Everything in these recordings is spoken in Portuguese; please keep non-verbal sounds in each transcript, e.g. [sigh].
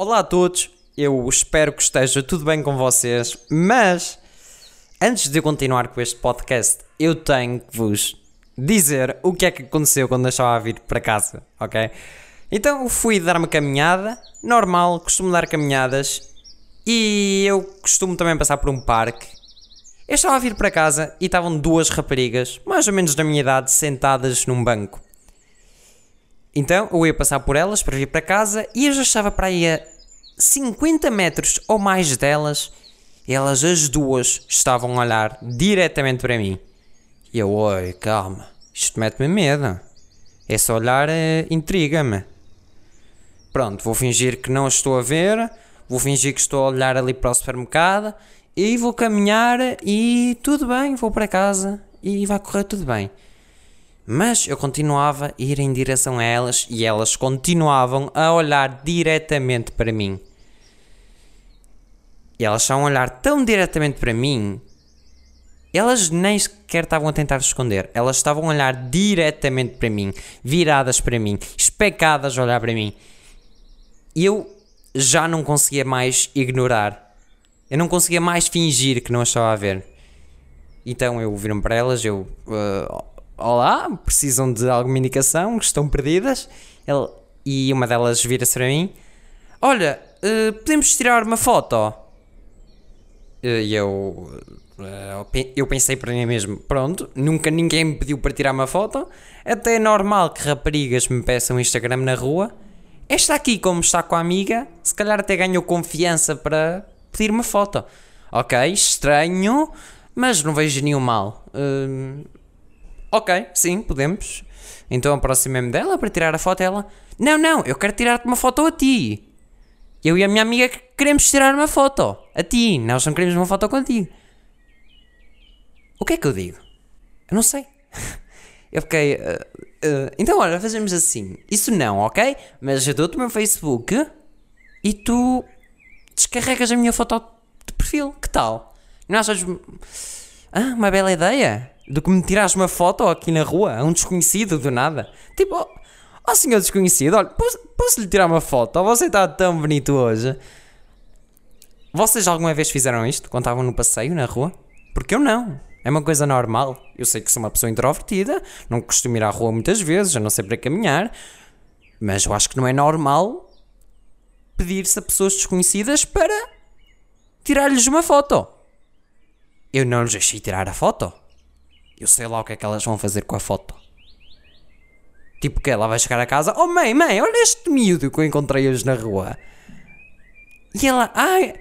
Olá a todos, eu espero que esteja tudo bem com vocês, mas antes de continuar com este podcast, eu tenho que vos dizer o que é que aconteceu quando eu estava a vir para casa, ok? Então fui dar uma caminhada, normal, costumo dar caminhadas e eu costumo também passar por um parque. Eu estava a vir para casa e estavam duas raparigas, mais ou menos da minha idade, sentadas num banco. Então eu ia passar por elas para vir para casa e eu já estava para aí a 50 metros ou mais delas elas as duas estavam a olhar diretamente para mim. E eu, oi, calma, isto mete-me medo. Esse olhar é, intriga-me. Pronto, vou fingir que não estou a ver, vou fingir que estou a olhar ali para o supermercado e vou caminhar e tudo bem, vou para casa e vai correr tudo bem. Mas eu continuava a ir em direção a elas e elas continuavam a olhar diretamente para mim. E elas estavam a olhar tão diretamente para mim, elas nem sequer estavam a tentar esconder, elas estavam a olhar diretamente para mim, viradas para mim, especadas a olhar para mim. E eu já não conseguia mais ignorar. Eu não conseguia mais fingir que não as estava a ver. Então eu viram para elas, eu. Uh, Olá, precisam de alguma indicação, estão perdidas. Ele, e uma delas vira-se para mim: Olha, uh, podemos tirar uma foto? E eu. Uh, eu pensei para mim mesmo: Pronto, nunca ninguém me pediu para tirar uma foto. Até é normal que raparigas me peçam Instagram na rua. Esta aqui, como está com a amiga, se calhar até ganhou confiança para pedir uma foto. Ok, estranho, mas não vejo nenhum mal. Uh, ok, sim, podemos. Então aproximei-me dela para tirar a foto. Ela, não, não, eu quero tirar-te uma foto a ti. Eu e a minha amiga queremos tirar uma foto a ti. Nós não queremos uma foto contigo. O que é que eu digo? Eu não sei. [laughs] Eu fiquei. Uh, uh, então, olha, fazemos assim. Isso não, ok? Mas eu dou-te o meu Facebook e tu descarregas a minha foto de perfil. Que tal? Não achas. Ah, uma bela ideia? Do que me tirares uma foto aqui na rua a um desconhecido do nada? Tipo, ó oh, oh, senhor desconhecido, olha, posso, posso lhe tirar uma foto? Você está tão bonito hoje. Vocês alguma vez fizeram isto quando estavam no passeio na rua? Porque eu não. É uma coisa normal. Eu sei que sou uma pessoa introvertida, não costumo ir à rua muitas vezes, a não sei para caminhar, mas eu acho que não é normal pedir-se a pessoas desconhecidas para tirar-lhes uma foto. Eu não lhes deixei tirar a foto. Eu sei lá o que é que elas vão fazer com a foto. Tipo que ela vai chegar a casa, oh mãe, mãe, olha este miúdo que eu encontrei hoje na rua. E ela, ai,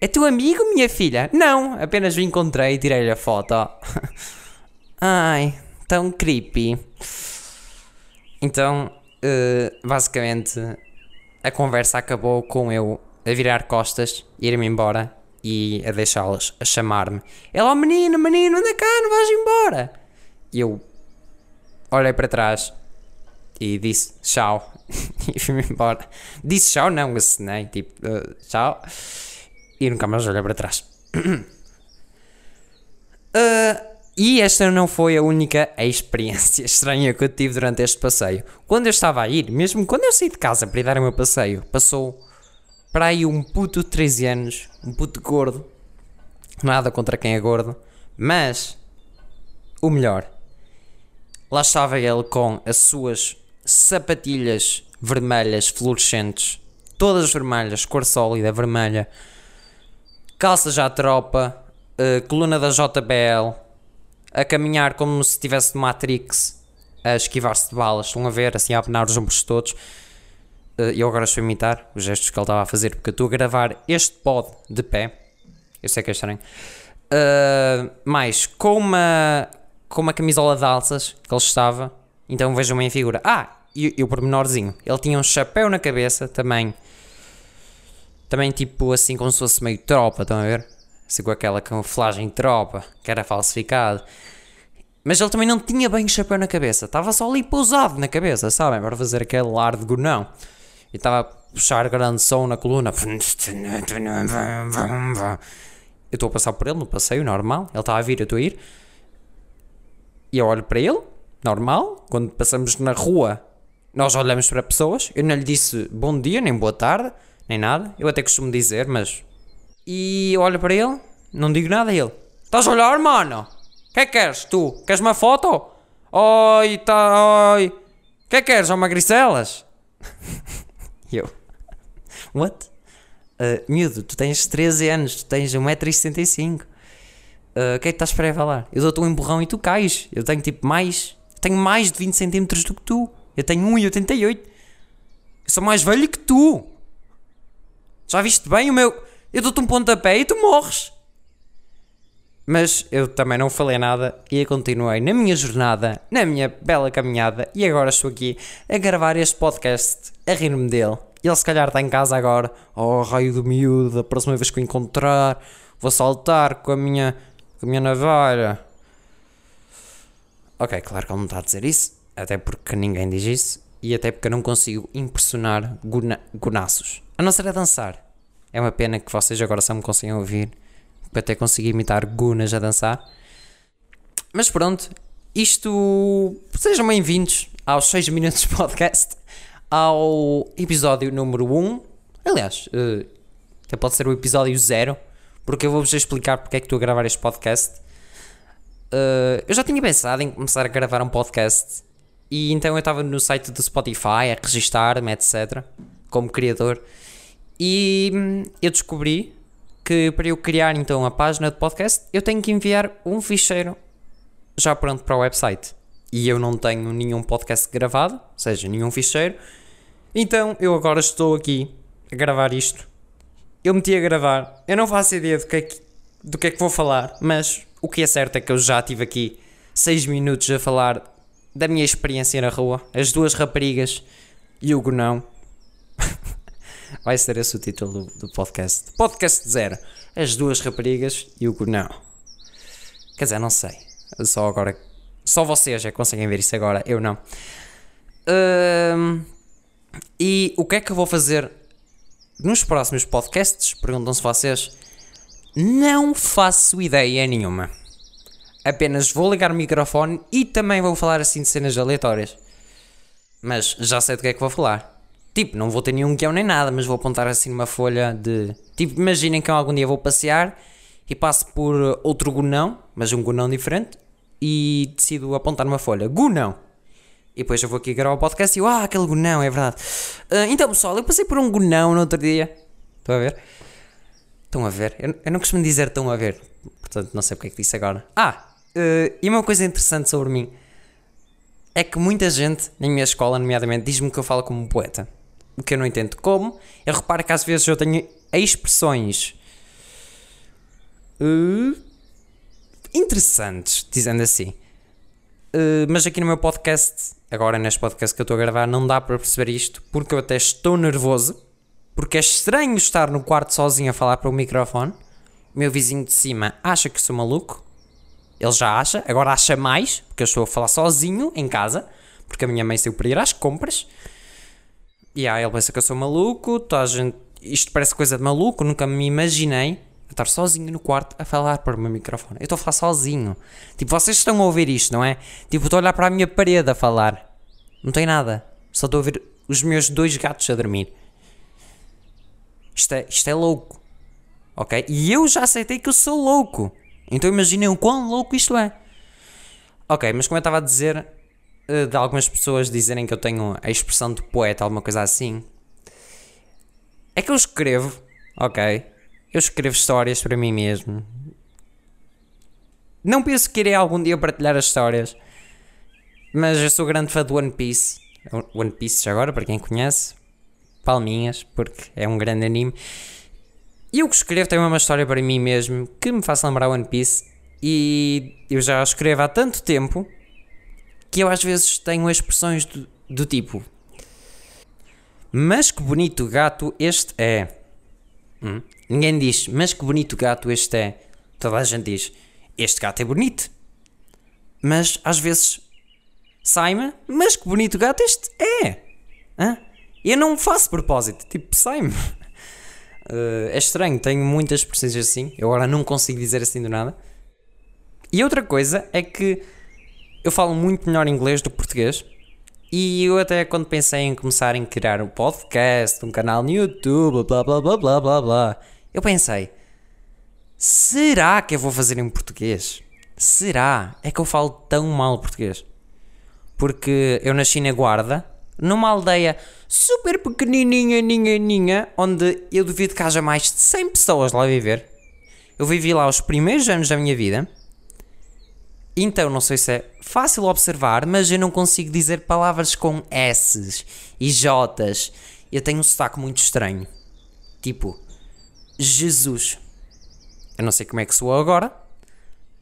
é teu amigo, minha filha? Não, apenas o encontrei e tirei-lhe a foto. [laughs] Ai, tão creepy. Então, uh, basicamente, a conversa acabou com eu a virar costas, ir-me embora e a deixá-las a chamar-me. Ela, oh menino, menino, anda cá, não vais embora. E eu olhei para trás e disse tchau [laughs] e fui-me embora. Disse tchau, não, assinei, tipo, uh, tchau e nunca mais olhei para trás. uh, [clears throat] e esta não foi a única experiência [laughs] estranha que eu tive durante este passeio. Quando eu estava a ir, mesmo quando eu saí de casa para ir dar o meu passeio, passou para aí um puto de 13 anos, um puto gordo. Nada contra quem é gordo, mas o melhor, lá estava ele com as suas sapatilhas vermelhas fluorescentes, todas vermelhas, cor sólida, vermelha, calça já tropa, uh, coluna da JBL, a caminhar como se estivesse de Matrix, a esquivar-se de balas, estão a ver, assim a apenar os ombros todos. Uh, eu agora estou a imitar os gestos que ele estava a fazer, porque eu estou a gravar este pod de pé. Eu sei que é estranho. Uh, mais, com uma, com uma camisola de alças que ele estava, então vejam a minha figura. Ah, e, e o pormenorzinho, ele tinha um chapéu na cabeça também também tipo assim como se fosse meio tropa, estão a ver? Assim com aquela camuflagem tropa, que era falsificado. Mas ele também não tinha bem o chapéu na cabeça, estava só ali pousado na cabeça, sabem? Para fazer aquele ar de gonão. E estava a puxar grande som na coluna. Eu estou a passar por ele no passeio, normal. Ele está a vir, eu estou a ir. E eu olho para ele, normal. Quando passamos na rua, nós olhamos para pessoas. Eu não lhe disse bom dia nem boa tarde. nem nada. Eu até costumo dizer, mas. E eu olho para ele, não digo nada a ele. Estás a olhar, mano? O que é que queres tu? Queres uma foto? Oi, tá. Oi. O que é que queres? Ó, magricelas? [laughs] E eu. [laughs] What? Uh, miúdo, tu tens 13 anos, tu tens 1,65m. Uh, o que é que estás para falar? Eu dou-te um empurrão e tu cais. Eu tenho tipo mais. Tenho mais de 20 centímetros do que tu. Eu tenho 1,88. Eu sou mais velho que tu. Já viste bem o meu. Eu dou-te um pontapé e tu morres. Mas eu também não falei nada e continuei na minha jornada, na minha bela caminhada e agora estou aqui a gravar este podcast, a rir-me dele. Ele se calhar está em casa agora, oh raio do miúdo, a próxima vez que o encontrar, vou saltar com a minha, com a minha navalha. Ok, claro que ele não está a dizer isso, até porque ninguém diz isso e até porque eu não consigo impressionar guna, gunaços, a não ser a dançar. É uma pena que vocês agora só me conseguem ouvir até conseguir imitar gunas a dançar. Mas pronto, isto. Sejam bem-vindos aos 6 minutos podcast, ao episódio número 1. Aliás, uh, até pode ser o episódio 0, porque eu vou-vos explicar porque é que estou a gravar este podcast. Uh, eu já tinha pensado em começar a gravar um podcast e então eu estava no site do Spotify a registar-me, etc., como criador, e hum, eu descobri que para eu criar então a página de podcast, eu tenho que enviar um ficheiro já pronto para o website. E eu não tenho nenhum podcast gravado, ou seja, nenhum ficheiro. Então eu agora estou aqui a gravar isto. Eu meti a gravar. Eu não faço ideia do que é que, do que, é que vou falar, mas o que é certo é que eu já tive aqui 6 minutos a falar da minha experiência na rua, as duas raparigas e o Gonão. Vai ser esse o título do, do podcast. Podcast zero. As duas raparigas e o não. Quer dizer, não sei. Só agora. Só vocês é que conseguem ver isso agora. Eu não. e o que é que eu vou fazer nos próximos podcasts? Perguntam-se vocês. Não faço ideia nenhuma. Apenas vou ligar o microfone e também vou falar assim de cenas aleatórias. Mas já sei do que é que vou falar. Tipo, não vou ter nenhum guião nem nada, mas vou apontar assim numa folha de. Tipo, imaginem que eu algum dia vou passear e passo por outro gunão, mas um gunão diferente, e decido apontar numa folha. Gunão! E depois eu vou aqui gravar o podcast e eu, ah, aquele gunão, é verdade. Uh, então, pessoal, eu passei por um gunão no outro dia. Estão a ver? Estão a ver? Eu, eu não costumo dizer estão a ver, portanto não sei porque é que disse agora. Ah, uh, e uma coisa interessante sobre mim é que muita gente na minha escola, nomeadamente, diz-me que eu falo como um poeta o que eu não entendo como. Eu reparo que às vezes eu tenho expressões uh, interessantes, dizendo assim. Uh, mas aqui no meu podcast, agora neste podcast que eu estou a gravar, não dá para perceber isto, porque eu até estou nervoso, porque é estranho estar no quarto sozinho a falar para o microfone. Meu vizinho de cima acha que sou maluco. Ele já acha, agora acha mais, porque eu estou a falar sozinho em casa, porque a minha mãe saiu para ir às compras. E yeah, ele pensa que eu sou maluco, tá, gente, isto parece coisa de maluco, nunca me imaginei a estar sozinho no quarto a falar para o meu microfone. Eu estou a falar sozinho. Tipo, vocês estão a ouvir isto, não é? Tipo, estou a olhar para a minha parede a falar. Não tem nada. Só estou a ouvir os meus dois gatos a dormir. Isto é, isto é louco. Ok? E eu já aceitei que eu sou louco. Então imaginem o quão louco isto é. Ok, mas como eu estava a dizer, de algumas pessoas dizerem que eu tenho a expressão de poeta, alguma coisa assim. É que eu escrevo, ok? Eu escrevo histórias para mim mesmo. Não penso que irei algum dia partilhar as histórias, mas eu sou grande fã do One Piece. One Piece agora, para quem conhece, palminhas, porque é um grande anime. E o que escrevo tem uma história para mim mesmo que me faz lembrar One Piece. E eu já escrevo há tanto tempo que eu às vezes tenho expressões do, do tipo: Mas que bonito gato este é. Hum? Ninguém diz, mas que bonito gato este é. Toda a gente diz, este gato é bonito. Mas às vezes sai-me, mas que bonito gato este é. Hã? Eu não faço propósito, tipo, sai-me. Uh, [laughs] é estranho, tenho muitas expressões assim. Eu agora não consigo dizer assim do nada. E outra coisa é que eu falo muito melhor inglês do que português. E eu até quando pensei em começar a criar um podcast, um canal no YouTube, blá blá blá blá blá blá, eu pensei, será que eu vou fazer em português? Será? É que eu falo tão mal português? Porque eu nasci na Guarda, numa aldeia super pequenininha, ninha, ninha, onde eu duvido que haja mais de 100 pessoas lá a viver. Eu vivi lá os primeiros anos da minha vida então, não sei se é fácil observar, mas eu não consigo dizer palavras com S's e J's. Eu tenho um sotaque muito estranho. Tipo, Jesus. Eu não sei como é que soou agora.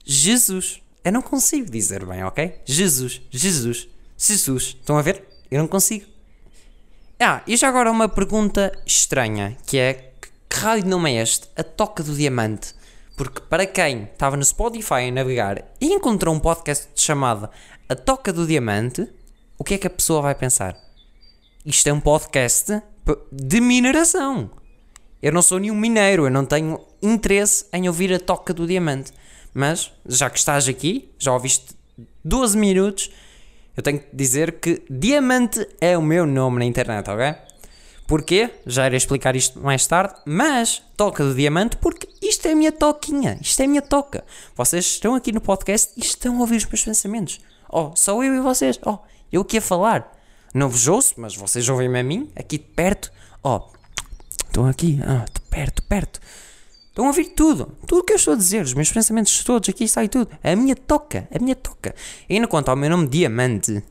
Jesus. Eu não consigo dizer bem, ok? Jesus, Jesus, Jesus. Estão a ver? Eu não consigo. Ah, e já agora uma pergunta estranha, que é que raio de nome é este? A Toca do Diamante. Porque para quem estava no Spotify a navegar e encontrou um podcast chamado A Toca do Diamante, o que é que a pessoa vai pensar? Isto é um podcast de mineração. Eu não sou nenhum mineiro, eu não tenho interesse em ouvir a Toca do Diamante. Mas, já que estás aqui, já ouviste 12 minutos, eu tenho que dizer que Diamante é o meu nome na internet, ok? Porquê? Já irei explicar isto mais tarde, mas toca do diamante porque isto é a minha toquinha, isto é a minha toca. Vocês estão aqui no podcast e estão a ouvir os meus pensamentos. Oh, só eu e vocês. Oh, eu aqui a falar. Não vos ouço, mas vocês ouvem-me a mim, aqui de perto. Oh, estão aqui, ah, de perto, perto. Estão a ouvir tudo, tudo o que eu estou a dizer, os meus pensamentos todos, aqui sai tudo. A minha toca, a minha toca. E ainda quanto ao meu nome, Diamante.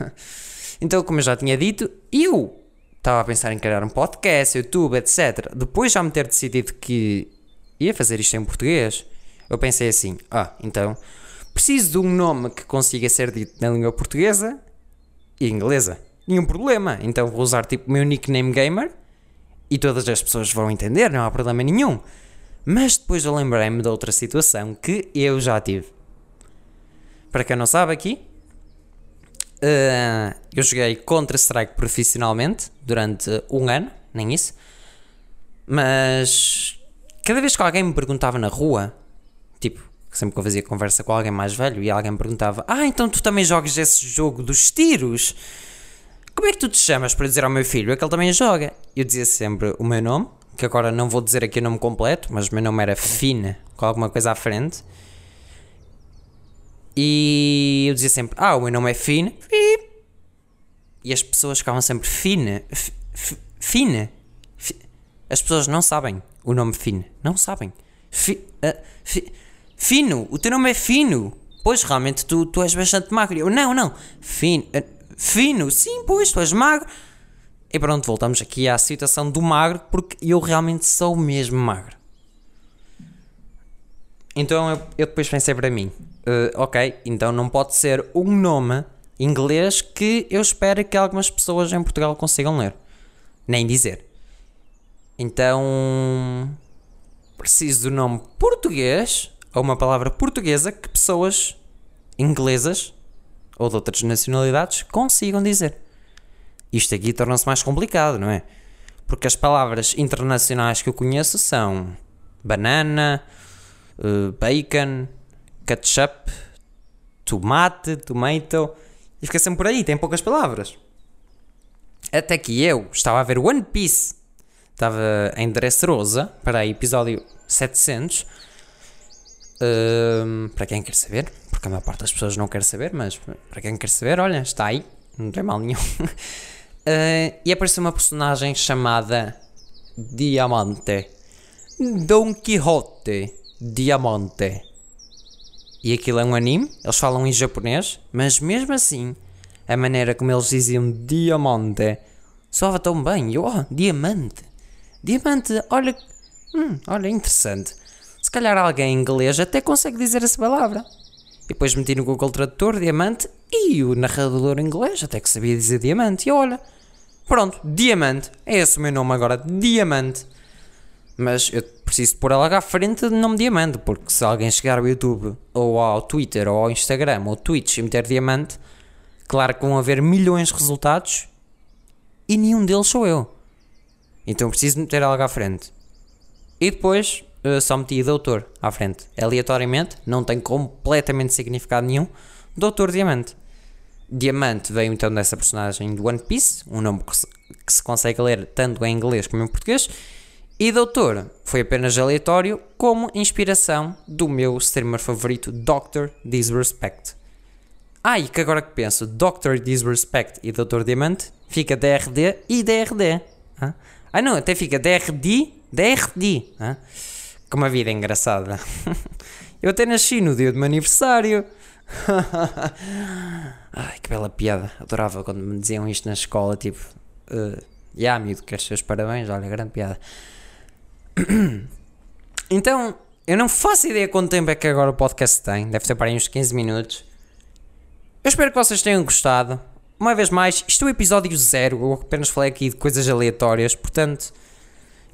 [laughs] então, como eu já tinha dito, eu estava a pensar em criar um podcast, YouTube, etc. Depois já me ter decidido que ia fazer isto em português, eu pensei assim: ah, então preciso de um nome que consiga ser dito na língua portuguesa e inglesa. Nenhum problema. Então vou usar tipo meu nickname gamer e todas as pessoas vão entender, não há problema nenhum. Mas depois eu lembrei-me de outra situação que eu já tive. Para quem não sabe aqui, Uh, eu joguei Counter-Strike profissionalmente durante um ano, nem isso. Mas cada vez que alguém me perguntava na rua, tipo, sempre que eu fazia conversa com alguém mais velho e alguém me perguntava: Ah, então tu também jogas esse jogo dos tiros? Como é que tu te chamas para dizer ao meu filho é que ele também joga? Eu dizia sempre o meu nome, que agora não vou dizer aqui o nome completo, mas o meu nome era Fina, com alguma coisa à frente. E eu dizia sempre: Ah, o meu nome é Finn. E as pessoas ficavam sempre Fina. Fina. As pessoas não sabem o nome Finn. Não sabem. Fi, uh, fi, fino. O teu nome é Fino. Pois realmente tu, tu és bastante magro. Eu, não, não. Fino. Uh, fino. Sim, pois tu és magro. E pronto, voltamos aqui à situação do magro, porque eu realmente sou mesmo magro. Então eu, eu depois pensei para mim: uh, ok, então não pode ser um nome inglês que eu espero que algumas pessoas em Portugal consigam ler, nem dizer. Então preciso do nome português ou uma palavra portuguesa que pessoas inglesas ou de outras nacionalidades consigam dizer. Isto aqui torna-se mais complicado, não é? Porque as palavras internacionais que eu conheço são banana, uh, bacon, ketchup, tomate, tomato, e fica sempre por aí, tem poucas palavras. Até que eu estava a ver One Piece, estava em Dressrosa, para aí, episódio 700. Uh, para quem quer saber, porque a maior parte das pessoas não quer saber, mas para quem quer saber, olha, está aí, não tem mal nenhum. uh, [laughs] e apareceu uma personagem chamada Diamante, Don Quixote. Diamante. E aquilo é um anime, eles falam em japonês, mas mesmo assim, a maneira como eles diziam diamante soava tão bem. Eu, oh, diamante. Diamante, olha, hum, olha, interessante. Se calhar alguém em inglês até consegue dizer essa palavra. E depois meti no Google Tradutor diamante e o narrador inglês até que sabia dizer diamante. E olha, pronto, diamante. É esse o meu nome agora, diamante. Mas eu preciso pôr ela à frente de nome Diamante, porque se alguém chegar ao YouTube, ou ao Twitter, ou ao Instagram, ou Twitch e meter Diamante, claro que vão haver milhões de resultados e nenhum deles sou eu. Então preciso meter ela à frente. E depois uh, só meti Doutor à frente. Aleatoriamente, não tem completamente significado nenhum. Doutor Diamante. Diamante veio então dessa personagem do One Piece, um nome que se, que se consegue ler tanto em inglês como em português. E Doutor foi apenas aleatório como inspiração do meu streamer favorito, Dr. Disrespect. Ah, e que agora que penso, Dr. Disrespect e Doutor Diamante fica DRD e DRD. Ah, ah não, até fica DRD, DRD. Ah? Como a vida é engraçada. [laughs] Eu até nasci no dia do meu aniversário. [laughs] Ai, que bela piada. Adorava quando me diziam isto na escola, tipo... Uh, yeah, miúdo, queres seus parabéns? Olha, grande piada. [clears throat] então, eu não faço ideia quanto tempo é que agora o podcast tem. Deve ter para aí uns 15 minutos. Eu espero que vocês tenham gostado. Uma vez mais, isto é o episódio zero. Eu apenas falei aqui de coisas aleatórias, portanto...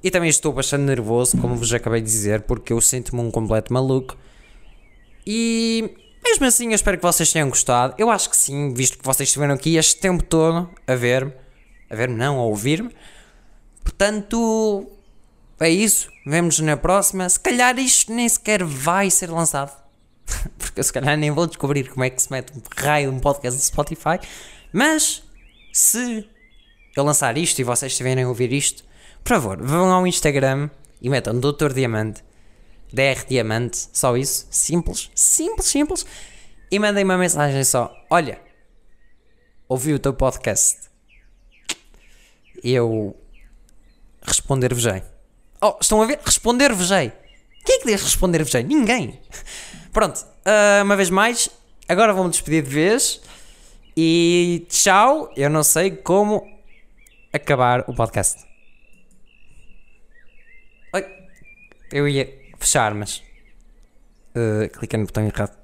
E também estou bastante nervoso, como vos acabei de dizer, porque eu sinto-me um completo maluco. E mesmo assim, eu espero que vocês tenham gostado. Eu acho que sim, visto que vocês estiveram aqui este tempo todo a ver-me. A ver-me, não, a ouvir-me. Portanto, é isso. Vemo-nos na próxima. Se calhar isto nem sequer vai ser lançado. [laughs] Porque eu se calhar nem vou descobrir como é que se mete um raio de um podcast do Spotify. Mas, se eu lançar isto e vocês estiverem a ouvir isto, por favor, vão ao Instagram e metam Doutor Diamante DR Diamante, só isso, simples, simples, simples, e mandem uma mensagem só: Olha, ouvi o teu podcast, eu responder-vos-ei. Oh, estão a ver? Responder-vos-ei. Quem é que diz responder-vos-ei? Ninguém. Pronto, uh, uma vez mais, agora vou-me despedir de vez e tchau. Eu não sei como acabar o podcast. Eu ia fechar, mas uh, cliquei no botão errado.